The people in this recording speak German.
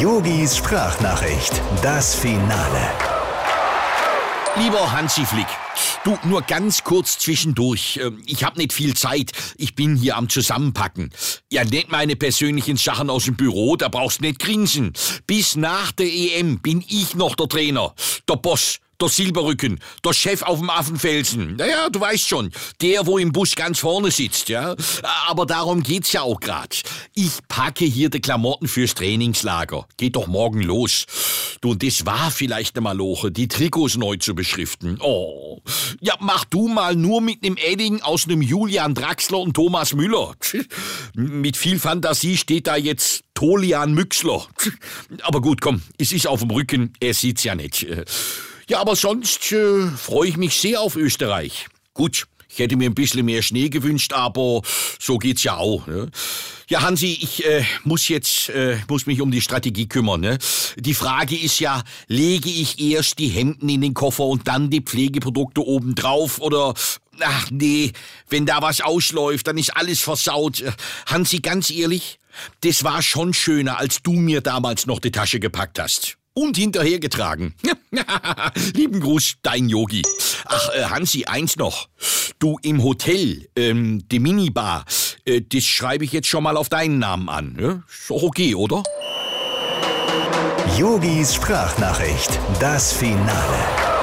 Yogis Sprachnachricht, das Finale. Lieber Hansi Flick, du nur ganz kurz zwischendurch. Ähm, Ich hab nicht viel Zeit. Ich bin hier am Zusammenpacken. Ja, nicht meine persönlichen Sachen aus dem Büro, da brauchst nicht grinsen. Bis nach der EM bin ich noch der Trainer, der Boss. Der Silberrücken, der Chef auf dem Affenfelsen. Naja, du weißt schon, der, wo im Bus ganz vorne sitzt, ja. Aber darum geht's ja auch grad. Ich packe hier die Klamotten fürs Trainingslager. Geht doch morgen los. Du, und das war vielleicht eine Maloche, die Trikots neu zu beschriften. Oh. Ja, mach du mal nur mit nem Edding aus nem Julian Draxler und Thomas Müller. Mit viel Fantasie steht da jetzt Tolian Müxler. Aber gut, komm, es ist auf dem Rücken, er sieht's ja nicht. Ja, aber sonst äh, freue ich mich sehr auf Österreich. Gut, ich hätte mir ein bisschen mehr Schnee gewünscht, aber so geht's ja auch. Ne? Ja, Hansi, ich äh, muss jetzt äh, muss mich um die Strategie kümmern. Ne? Die Frage ist ja, lege ich erst die Hemden in den Koffer und dann die Pflegeprodukte obendrauf oder ach nee, wenn da was ausläuft, dann ist alles versaut. Äh, Hansi, ganz ehrlich, das war schon schöner, als du mir damals noch die Tasche gepackt hast. Und hinterhergetragen. Lieben Gruß, dein Yogi. Ach, äh, Hansi, eins noch. Du im Hotel, ähm, die Minibar, äh, das schreibe ich jetzt schon mal auf deinen Namen an. Ne? Ist doch okay, oder? Yogis Sprachnachricht, das Finale.